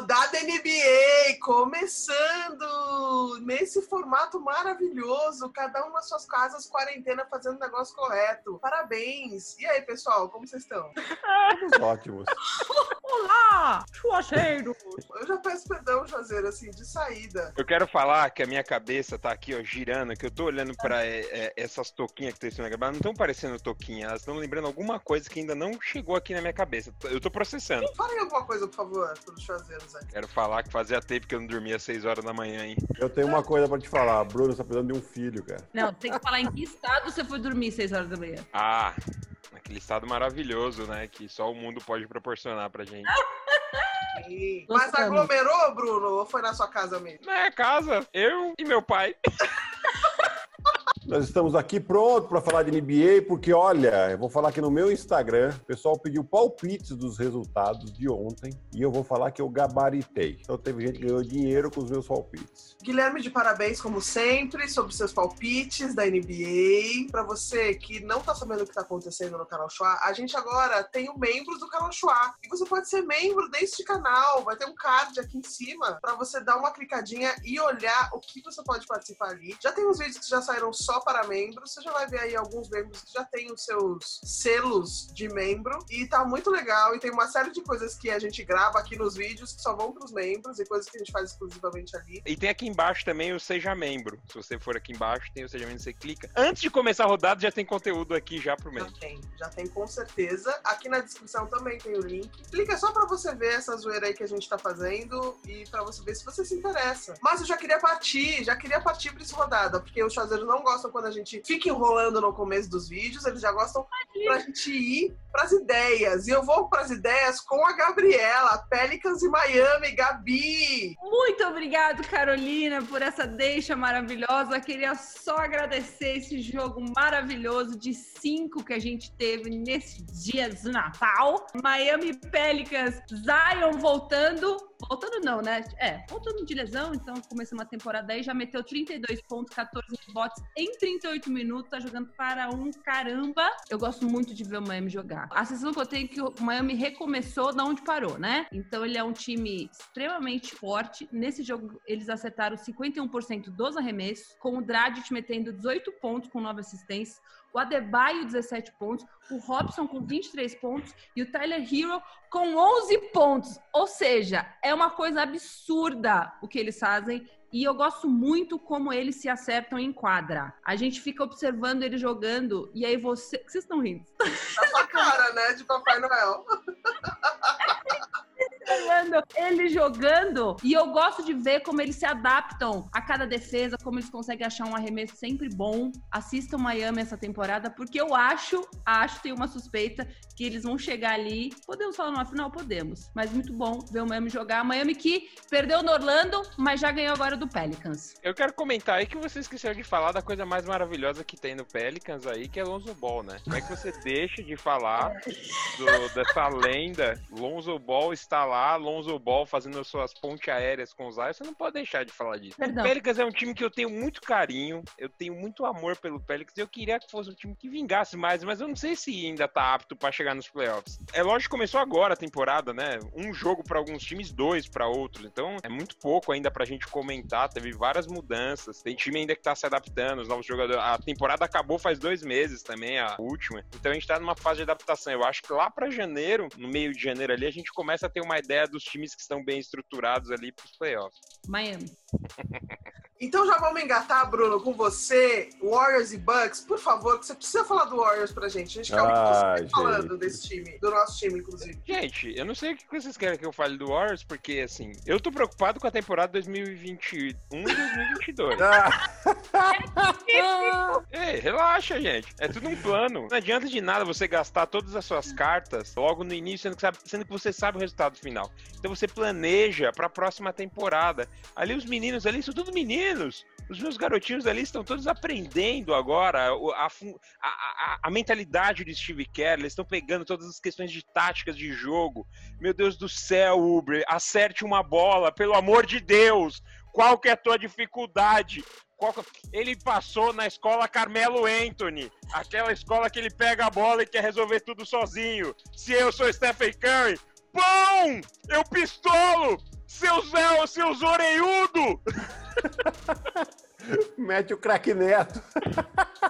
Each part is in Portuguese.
Rodada NBA começando nesse formato maravilhoso, cada um nas suas casas, quarentena, fazendo o negócio correto. Parabéns! E aí, pessoal, como vocês estão? Estamos ótimos. Olá, chuacheiros! Eu já peço perdão, Juazeiro, assim, de saída. Eu quero falar que a minha cabeça tá aqui, ó, girando, que eu tô olhando pra é, é, essas toquinhas que estão na cabeça, não estão parecendo toquinha, elas estão lembrando alguma coisa que ainda não chegou aqui na minha cabeça. Eu tô processando. Fala aí alguma coisa, por favor, pelos Juazeiros aí. Quero falar que fazia tempo que eu não dormia às 6 horas da manhã, hein? Eu tenho uma coisa pra te falar. Bruno, você tá precisando de um filho, cara. Não, tem que falar em que estado você foi dormir 6 horas da manhã. Ah, aquele estado maravilhoso, né? Que só o mundo pode proporcionar pra gente. Mas aglomerou, Bruno? Ou foi na sua casa mesmo? Na minha casa, eu e meu pai. Nós estamos aqui pronto para falar de NBA, porque olha, eu vou falar aqui no meu Instagram, o pessoal pediu palpites dos resultados de ontem e eu vou falar que eu gabaritei. Então teve gente que ganhou dinheiro com os meus palpites. Guilherme, de parabéns, como sempre, sobre seus palpites da NBA. Pra você que não tá sabendo o que tá acontecendo no canal Chua, a gente agora tem o membros do canal Chua. E você pode ser membro deste canal. Vai ter um card aqui em cima pra você dar uma clicadinha e olhar o que você pode participar ali. Já tem uns vídeos que já saíram só para membros. Você já vai ver aí alguns membros que já têm os seus selos de membro. E tá muito legal. E tem uma série de coisas que a gente grava aqui nos vídeos que só vão pros membros e coisas que a gente faz exclusivamente ali. E tem aqui embaixo também o Seja Membro. Se você for aqui embaixo, tem o Seja Membro, você clica. Antes de começar a rodada, já tem conteúdo aqui já pro Já membro. tem, já tem com certeza. Aqui na descrição também tem o link. Clica só pra você ver essa zoeira aí que a gente tá fazendo e pra você ver se você se interessa. Mas eu já queria partir, já queria partir pra essa rodada, porque os chazeiros não gostam quando a gente fica enrolando no começo dos vídeos, eles já gostam pra gente ir pras ideias. E eu vou pras ideias com a Gabriela, Pelicans e Miami, Gabi! Muito obrigado, Carolina, por essa deixa maravilhosa. Queria só agradecer esse jogo maravilhoso de cinco que a gente teve nesse dia do Natal. Miami Pelicans, Zion voltando. Voltando não, né? É, voltando de lesão, então começou uma temporada aí, já meteu 32 pontos, 14 bots em 38 minutos, tá jogando para um caramba. Eu gosto muito de ver o Miami jogar. A sensação que eu tenho é que o Miami recomeçou da onde parou, né? Então ele é um time extremamente forte. Nesse jogo eles acertaram 51% dos arremessos, com o Dragic metendo 18 pontos com 9 assistências, o Adebayo 17 pontos, o Robson com 23 pontos e o Tyler Hero com 11 pontos. Ou seja, é uma coisa absurda o que eles fazem. E eu gosto muito como eles se acertam em quadra. A gente fica observando ele jogando e aí você. Vocês estão rindo? Na sua cara, né? De Papai Noel. Ele jogando e eu gosto de ver como eles se adaptam a cada defesa, como eles conseguem achar um arremesso sempre bom. Assistam Miami essa temporada, porque eu acho, acho, tenho uma suspeita que eles vão chegar ali. Podemos falar numa final? Podemos. Mas muito bom ver o Miami jogar. Miami que perdeu no Orlando, mas já ganhou agora do Pelicans. Eu quero comentar aí que você esqueceu de falar da coisa mais maravilhosa que tem no Pelicans aí, que é Lonzo Ball, né? Como é que você deixa de falar do- dessa lenda? Lonzo Ball está lá, Lonzo Ball fazendo as suas pontes aéreas com os Zion, você não pode deixar de falar disso. Perdão. O Pelicans é um time que eu tenho muito carinho, eu tenho muito amor pelo Pelicans, eu queria que fosse um time que vingasse mais, mas eu não sei se ainda tá apto pra chegar nos playoffs. É lógico que começou agora a temporada, né? Um jogo pra alguns times, dois pra outros, então é muito pouco ainda pra gente comentar, teve várias mudanças, tem time ainda que tá se adaptando, os novos jogadores, a temporada acabou faz dois meses também, a última, então a gente tá numa fase de adaptação, eu acho que lá pra janeiro, no meio de janeiro ali, a gente começa a ter uma ideia dos times que estão bem estruturados ali pros playoffs. Miami. Então já vamos engatar, Bruno, com você, Warriors e Bucks. Por favor, que você precisa falar do Warriors pra gente. A gente quer ouvir Ah, você falando desse time, do nosso time, inclusive. Gente, eu não sei o que vocês querem que eu fale do Warriors, porque assim, eu tô preocupado com a temporada 2021 e 2022. Ah, Ei, relaxa, gente. É tudo um plano. Não adianta de nada você gastar todas as suas cartas logo no início, sendo que, sabe- sendo que você sabe o resultado final. Então você planeja pra próxima temporada. Ali os meninos ali são tudo meninos. Os meus garotinhos ali estão todos aprendendo agora a, a- a- mentalidade de Steve Kerr. Eles estão pegando todas as questões de táticas de jogo. Meu Deus do céu, Uber, acerte uma bola, pelo amor de Deus. Qual que é a tua dificuldade? Ele passou na escola Carmelo Anthony, aquela escola que ele pega a bola e quer resolver tudo sozinho. Se eu sou Stephen Curry, bom! Eu pistolo! Seus Zé, seus orelhudo! Mete o craque neto.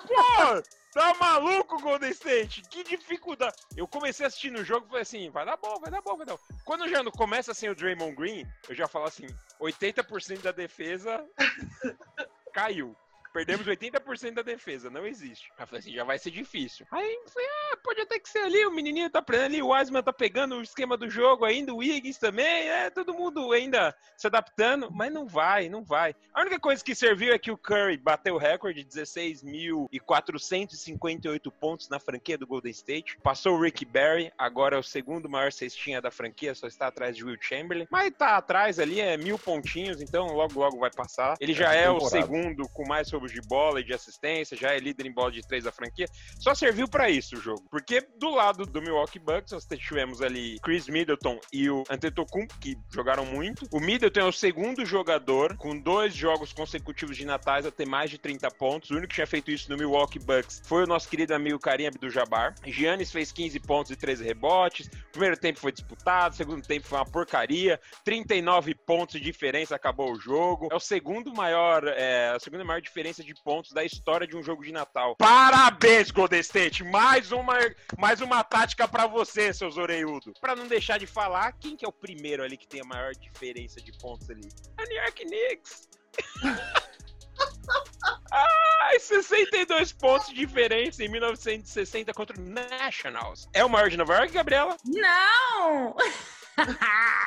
Pô, tá maluco, Golden State? Que dificuldade. Eu comecei assistindo o jogo e falei assim, vai dar bom, vai dar bom, vai dar bom. Quando já não começa assim o Draymond Green, eu já falo assim, 80% da defesa caiu. Perdemos 80% da defesa, não existe. Aí eu falei assim, já vai ser difícil. Aí eu falei, ah, pode até que ser ali, o menininho tá aprendendo ali, o Wiseman tá pegando o esquema do jogo ainda, o Wiggins também, é, todo mundo ainda se adaptando, mas não vai, não vai. A única coisa que serviu é que o Curry bateu o recorde de 16.458 pontos na franquia do Golden State, passou o Rick Barry, agora é o segundo maior cestinha da franquia, só está atrás de Will Chamberlain, mas tá atrás ali, é mil pontinhos, então logo logo vai passar. Ele já é o segundo com mais roubos de bola e de assistência, já é líder em bola de três da franquia. Só serviu para isso o jogo. Porque do lado do Milwaukee Bucks, nós tivemos ali Chris Middleton e o Antetokounmpo, que jogaram muito. O Middleton é o segundo jogador com dois jogos consecutivos de natais a ter mais de 30 pontos. O único que tinha feito isso no Milwaukee Bucks foi o nosso querido amigo Karim Abdul-Jabbar. Giannis fez 15 pontos e 13 rebotes. O primeiro tempo foi disputado, o segundo tempo foi uma porcaria. 39 pontos de diferença, acabou o jogo. É o segundo maior, é, a segunda maior diferença de pontos da história de um jogo de Natal. Parabéns, Golden State! Mais uma, mais uma tática para você, seus orelhudos. Para não deixar de falar, quem que é o primeiro ali que tem a maior diferença de pontos ali? A New York Knicks. Ai, 62 pontos de diferença em 1960 contra o Nationals. É o maior de Nova York, Gabriela? Não!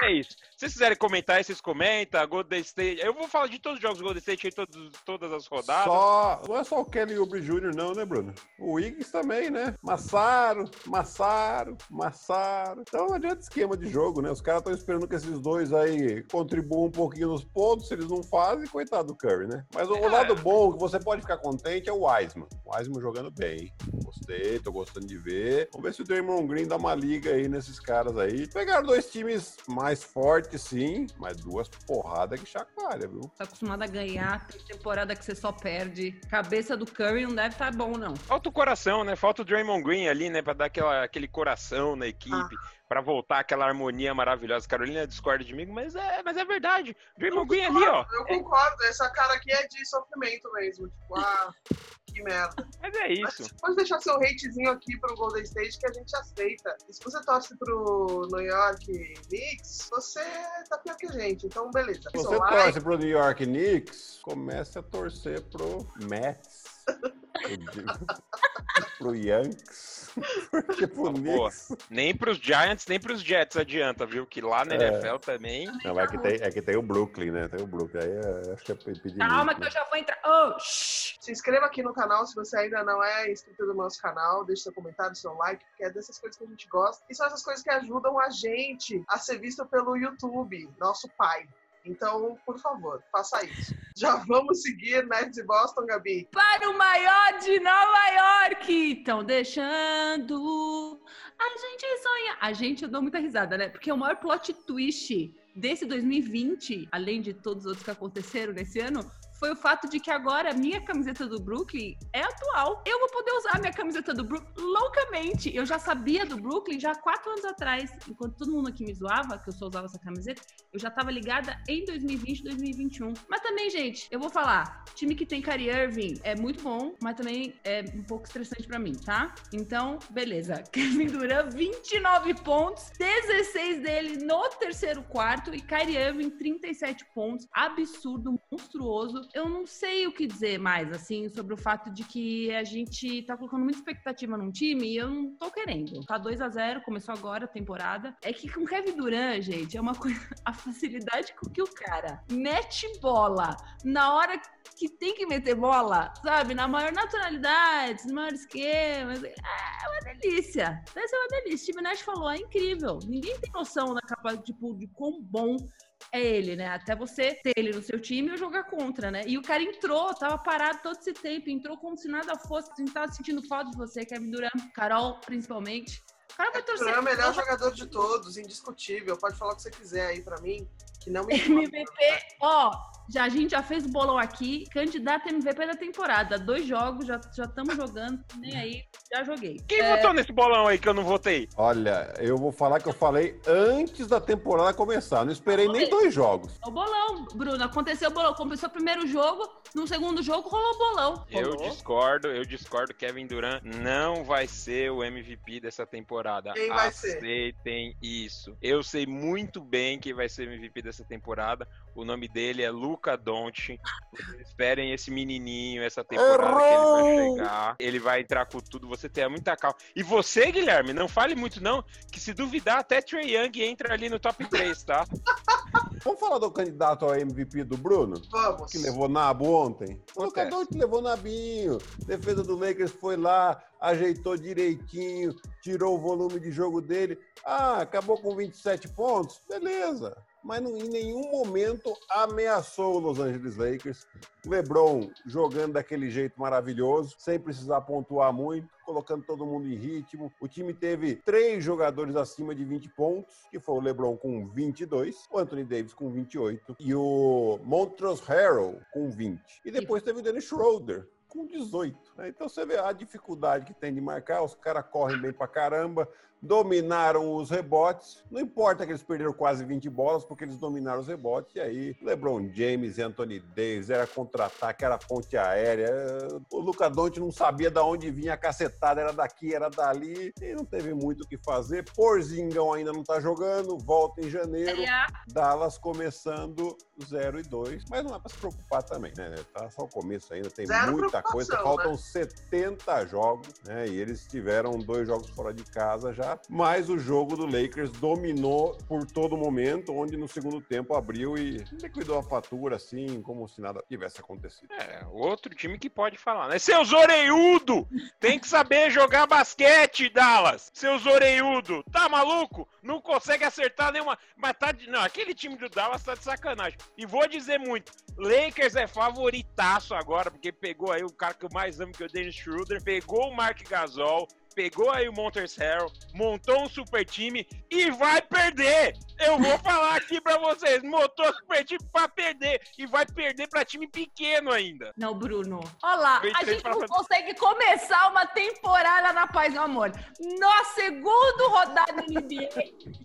é isso. Se vocês quiserem comentar vocês comentam. Golden State. Eu vou falar de todos os jogos do Golden State aí, todos, todas as rodadas. Só, não é só o Kelly Oubre Jr., não, né, Bruno? O Wiggins também, né? Massaro, Massaro, Massaro. Então não adianta esquema de jogo, né? Os caras estão esperando que esses dois aí contribuam um pouquinho nos pontos. Se eles não fazem, coitado do Curry, né? Mas o, É. lado bom que você pode ficar contente é o Wiseman. O Wiseman jogando bem. Gostei, tô gostando de ver. Vamos ver se o Draymond Green dá uma liga aí nesses caras aí. Pegaram dois times mais fortes, sim, mas duas porradas que chacoalha, viu? Tá acostumado a ganhar, tem temporada que você só perde. Cabeça do Curry não deve estar bom, não. Falta o coração, né? Falta o Draymond Green ali, né? Pra dar aquela, aquele coração na equipe. Pra voltar aquela harmonia maravilhosa. Carolina discorda de mim, mas é, mas é verdade. Draymond Green ali, ó. Eu concordo, essa cara aqui é de sofrimento mesmo. Tipo, ah, que merda. Mas é isso. Mas pode deixar seu hatezinho aqui pro Golden State que a gente aceita. E se você torce pro New York Knicks, você tá pior que a gente. Então, beleza. Se você torce pro New York Knicks, comece a torcer pro Mets. pro, Yankees. Porque pro Boa. Knicks. Nem pros Giants, nem pros Jets adianta, viu? Que lá na É. NFL também. Não, é que, tem, é que tem o Brooklyn, né? Tem o Brooklyn. Aí é, acho que é pedir Calma muito, que né? eu já vou entrar. Oh, shh. Se inscreva aqui no canal se você ainda não é inscrito no nosso canal. Deixe seu comentário, seu like, porque é dessas coisas que a gente gosta. E são essas coisas que ajudam a gente a ser visto pelo YouTube, nosso pai. Então, por favor, faça isso. Já vamos seguir Nets e Boston, Gabi? Para o maior de Nova York! Estão deixando a gente sonhar. A gente, eu dou muita risada, né? Porque o maior plot twist desse 2020, além de todos os outros que aconteceram nesse ano, foi o fato de que agora a minha camiseta do Brooklyn é atual. Eu vou poder usar a minha camiseta do Brooklyn loucamente. Eu já sabia do Brooklyn já há quatro anos atrás. Enquanto todo mundo aqui me zoava, que eu só usava essa camiseta, eu já tava ligada em 2020, 2021. Mas também, gente, eu vou falar, time que tem Kyrie Irving é muito bom, mas também é um pouco estressante pra mim, tá? Então, beleza. Kevin Durant, 29 pontos, 16 dele no terceiro quarto e Kyrie Irving, 37 pontos. Absurdo, monstruoso. Eu não sei o que dizer mais, assim, sobre o fato de que a gente tá colocando muita expectativa num time e eu não tô querendo. Tá 2 a 0 começou agora a temporada. É que com Kevin Durant, gente, é uma coisa. A facilidade com que o cara mete bola na hora que tem que meter bola, sabe? Na maior naturalidade, no maior esquema. É uma delícia. Deve ser uma delícia. Steve Nash falou, é incrível. Ninguém tem noção da capacidade, tipo, de quão bom é ele, né? Até você ter ele no seu time ou jogar contra, né? E o cara entrou, tava parado todo esse tempo, entrou como se nada fosse, a gente tava sentindo falta de você, Kevin Durant, Carol, principalmente. O cara vai torcer. Durant é o melhor jogador de todos, indiscutível. Pode falar o que você quiser aí pra mim, que não me MVP, ó, Já, a gente já fez o bolão aqui, candidato MVP da temporada. Dois jogos, já estamos jogando, nem aí, já joguei. Quem é... votou nesse bolão aí que eu não votei? Olha, eu vou falar que eu falei antes da temporada começar. Não esperei nem dois jogos. O bolão, Bruno. Aconteceu o bolão. Começou o primeiro jogo, no segundo jogo rolou o bolão. Eu discordo, eu discordo. Kevin Durant não vai ser o MVP dessa temporada. Quem vai ser? Aceitem isso. Eu sei muito bem quem vai ser o MVP dessa temporada. O nome dele é Luca Doncic. Esperem esse menininho essa temporada Errou! que ele vai chegar. Ele vai entrar com tudo. Você tem muita calma. E você, Guilherme, não fale muito não, que se duvidar até Trey Young entra ali no top 3, tá? Vamos falar do candidato ao MVP do Bruno? Vamos. Que levou nabo ontem. O Luca Doncic levou nabinho. Defesa do Lakers foi lá, ajeitou direitinho, tirou o volume de jogo dele. Ah, acabou com 27 pontos? Beleza mas não, em nenhum momento ameaçou o Los Angeles Lakers. LeBron jogando daquele jeito maravilhoso, sem precisar pontuar muito, colocando todo mundo em ritmo. O time teve três jogadores acima de 20 pontos, que foi o LeBron com 22, o Anthony Davis com 28 e o Montrezl Harrell com 20. E depois teve o Dennis Schroeder com 18. Né? Então você vê a dificuldade que tem de marcar, os caras correm bem pra caramba, dominaram os rebotes. Não importa que eles perderam quase 20 bolas, porque eles dominaram os rebotes. E aí, LeBron James e Anthony Davis, era contra-ataque, era ponte aérea. O Luca Doncic não sabia de onde vinha a cacetada, era daqui, era dali. E não teve muito o que fazer. Porzingão ainda não tá jogando, volta em janeiro. Dallas começando 0 e 2. Mas não é pra se preocupar também, né? Tá só o começo ainda, tem Zero muita coisa. Faltam né? 70 jogos, né? E eles tiveram dois jogos fora de casa já mas o jogo do Lakers dominou por todo momento, onde no segundo tempo abriu e liquidou a fatura, assim, como se nada tivesse acontecido. É, outro time que pode falar, né? Seus oreiudo! Tem que saber jogar basquete, Dallas! Seus oreiudo! Tá maluco? Não consegue acertar nenhuma. Mas tá. De... Não, aquele time do Dallas tá de sacanagem. E vou dizer muito: Lakers é favoritaço agora, porque pegou aí o cara que eu mais amo, que é o Dennis Schroeder, pegou o Mark Gasol, pegou aí o Monsters Harrell, montou um super time e vai perder. Eu vou falar aqui pra vocês, montou um super time pra perder e vai perder pra time pequeno ainda. Não, Bruno. Olha lá, a gente não consegue começar uma temporada na paz meu amor. No segundo rodada do NBA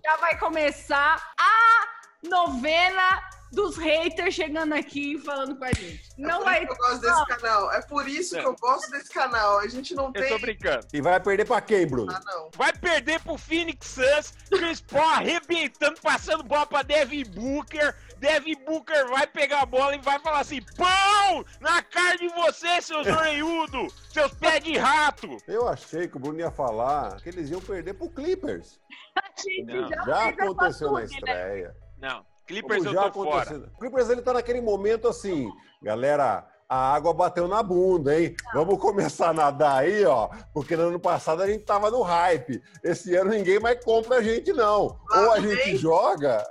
já vai começar a novena dos haters chegando aqui e falando com a gente. É não vai. eu gosto desse canal. É por isso que eu gosto desse canal. A gente não tem. Eu tô brincando. E vai perder pra quem, Bruno? Ah, não. Vai perder pro Phoenix Suns, Chris Paul arrebentando, passando bola pra Devin Booker. Devin Booker vai pegar a bola e vai falar assim: pão na cara de você, seus orelhudos, seus pés de rato. Eu achei que o Bruno ia falar que eles iam perder pro Clippers. A gente já, já aconteceu na né? Não. Clippers Como já eu tô fora. Clippers ele tá naquele momento assim, galera, a água bateu na bunda, hein? Vamos começar a nadar aí, ó, porque no ano passado a gente tava no hype. Esse ano ninguém mais compra a gente, não. Lá Ou a vem, gente joga.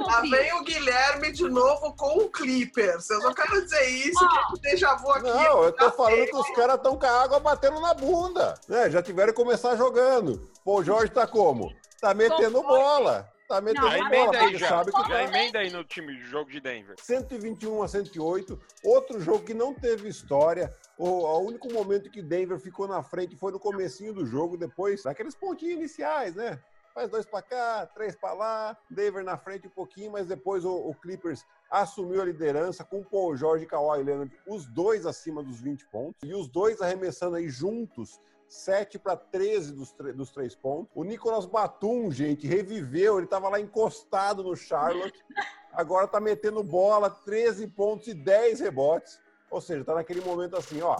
Lá vem o Guilherme de novo com o Clippers. Eu só quero dizer isso, oh. que déjà vu aqui. Não, eu tô falando que os caras estão com a água batendo na bunda. Né? Já tiveram que começar jogando. Pô, o Jorge tá como? Tá metendo bola. Tá metendo não, emenda aí já. Sabe que já tá... emenda aí no time de jogo de Denver. 121 a 108. Outro jogo que não teve história. O, o único momento que Denver ficou na frente foi no comecinho do jogo, depois daqueles pontinhos iniciais, né? Faz dois para cá, três para lá, Denver na frente um pouquinho, mas depois o, o Clippers assumiu a liderança com o Paul George e Kawhi Leonard, os dois acima dos 20 pontos, e os dois arremessando aí juntos 7 para 13 dos, dos três pontos. O Nicolas Batum, gente, reviveu. Ele estava lá encostado no Charlotte. Agora está metendo bola, 13 pontos e 10 rebotes. Ou seja, está naquele momento assim, ó.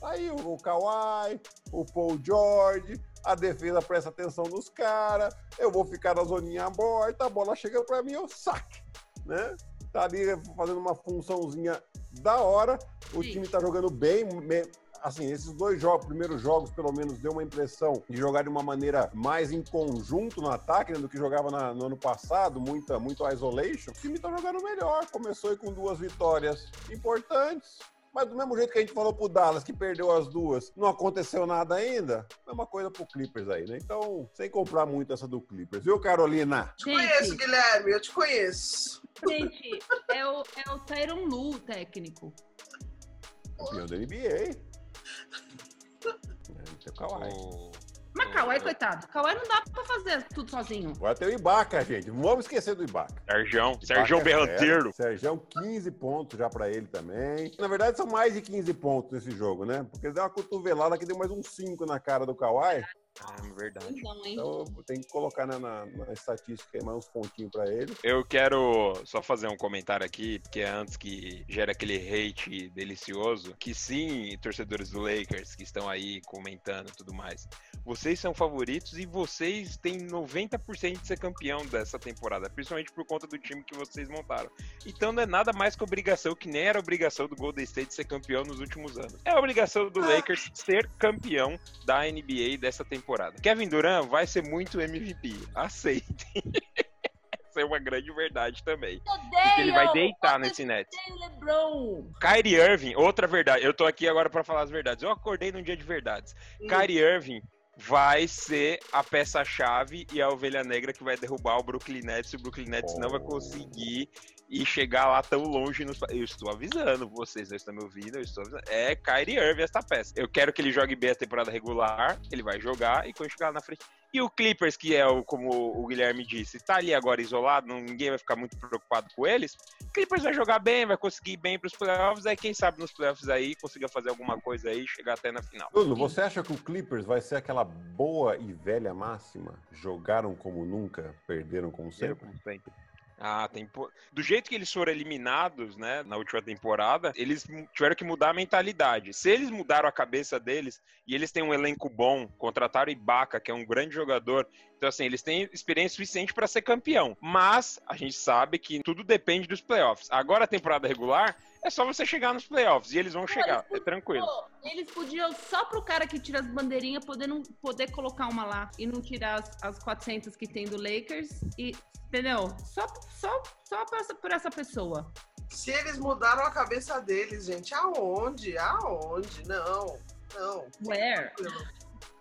Tá aí o, o Kawhi, o Paul George, a defesa presta atenção nos caras. Eu vou ficar na zoninha morta, a bola chega para mim, eu saque, né? Tá ali fazendo uma funçãozinha da hora. O Sim. time tá jogando bem, assim, esses dois jogos, primeiros jogos, pelo menos, deu uma impressão de jogar de uma maneira mais em conjunto no ataque né, do que jogava na, no ano passado, muita, muito isolation. O time tá jogando melhor, começou aí com duas vitórias importantes, mas do mesmo jeito que a gente falou pro Dallas, que perdeu as duas, não aconteceu nada ainda, mesma coisa pro Clippers aí, né? Então, sem comprar muito essa do Clippers. Viu, Carolina? Te conheço, Guilherme, eu te conheço. Gente, É o, é o Tyron Lu, o técnico. Campeão da NBA. É, tem o Kawhi. O- Mas Kawhi, coitado. Kawhi não dá pra fazer tudo sozinho. Agora tem o Ibaka, gente. Não vamos esquecer do Ibaka. Serjão Ibaka é Berranteiro. Serjão, 15 pontos já pra ele também. Na verdade, são mais de 15 pontos nesse jogo, né? Porque ele deu uma cotovelada que deu mais uns 5 na cara do Kawhi. Ah, verdade. Não, hein? Então tem que colocar na, na- na estatística aí mais uns pontinhos pra ele. Eu quero só fazer um comentário aqui, porque é antes que gera aquele hate delicioso, que sim, torcedores do Lakers que estão aí comentando e tudo mais, vocês são favoritos e vocês têm 90% de ser campeão dessa temporada, principalmente por conta do time que vocês montaram. Então não é nada mais que obrigação, que nem era obrigação do Golden State ser campeão nos últimos anos. É a obrigação do Lakers ser campeão da NBA dessa temporada. Kevin Durant vai ser muito MVP, aceitem. Essa é uma grande verdade também. Porque ele vai deitar nesse. LeBron. Kyrie Irving, outra verdade. Eu tô aqui agora pra falar as verdades. Eu acordei num dia de verdades. Hum. Kyrie Irving vai ser a peça-chave e a ovelha negra que vai derrubar o Brooklyn Nets. E o Brooklyn Nets não vai conseguir ir chegar lá tão longe. Nos... Eu estou avisando vocês, não estão me ouvindo? Eu estou avisando. É Kyrie Irving essa peça. Eu quero que ele jogue bem a temporada regular. Ele vai jogar e quando chegar lá na frente. E o Clippers, que é o, como o Guilherme disse, tá ali agora isolado, ninguém vai ficar muito preocupado com eles. O Clippers vai jogar bem, vai conseguir ir bem pros playoffs, aí quem sabe nos playoffs aí consiga fazer alguma coisa aí e chegar até na final. Bruno, você acha que o Clippers vai ser aquela boa e velha máxima? Jogaram como nunca, perderam como Sempre, sempre? como sempre. Ah, Do jeito que eles foram eliminados, né, na última temporada, eles tiveram que mudar a mentalidade. Se eles mudaram a cabeça deles e eles têm um elenco bom, contrataram Ibaka, que é um grande jogador, então assim, eles têm experiência suficiente para ser campeão. Mas a gente sabe que tudo depende dos playoffs. Agora a temporada regular é só você chegar nos playoffs e eles vão chegar, é tranquilo. Pô, eles podiam, só pro cara que tira as bandeirinhas, poder, não, poder colocar uma lá e não tirar as, as 400 que tem do Lakers. E, entendeu? Só, só, só por, essa, por essa pessoa. Se eles mudaram a cabeça deles, gente, aonde? Aonde? Não, não. Where?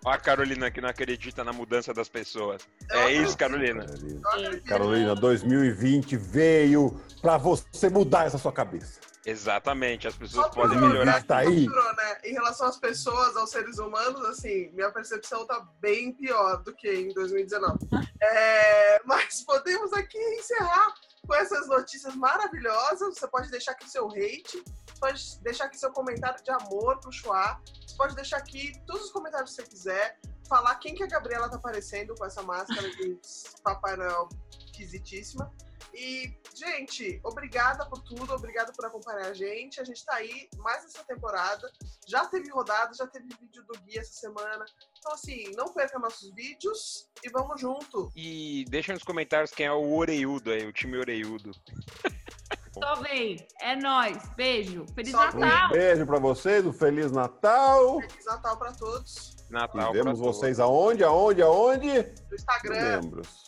Ó a Carolina que não acredita na mudança das pessoas. Eu É acredito, isso, Carolina. Carolina. eu acredito. Carolina, 2020 veio pra você mudar essa sua cabeça. Exatamente, as pessoas podem melhorar. Tá aí. né? Em relação às pessoas, aos seres humanos, assim, minha percepção tá bem pior do que em 2019. É, mas podemos aqui encerrar com essas notícias maravilhosas. Você pode deixar aqui seu hate, pode deixar aqui seu comentário de amor pro Chua. Você pode deixar aqui todos os comentários que você quiser. Falar quem que a Gabriela tá aparecendo com essa máscara de Papai Noel esquisitíssima. E, gente, obrigada por tudo, obrigada por acompanhar a gente. A gente tá aí mais essa temporada. Já teve rodada, já teve vídeo do Gui essa semana. Então, assim, não perca nossos vídeos e vamos junto. E deixa nos comentários quem é o Oreiudo aí, o time Oreiudo. Só vem. É nóis. Beijo. Feliz Só Um Natal. beijo pra vocês, um Feliz Natal. Feliz Natal pra todos. E Natal. vemos pra todos. vocês aonde, aonde, aonde? No Instagram. Membros.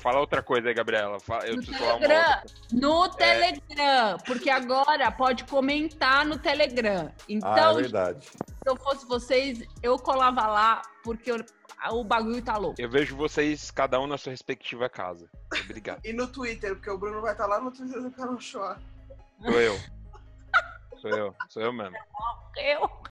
Fala outra coisa aí, Gabriela. Fala- eu No Telegram. No É. Telegram. Porque agora pode comentar no Telegram. Ah, é Então, verdade. se eu fosse vocês, eu colava lá, porque eu- o bagulho tá louco. Eu vejo vocês, cada um na sua respectiva casa. Obrigado. E no Twitter, porque o Bruno vai estar lá no Twitter do canal Show. Sou eu. Sou eu. Sou eu mesmo. Eu.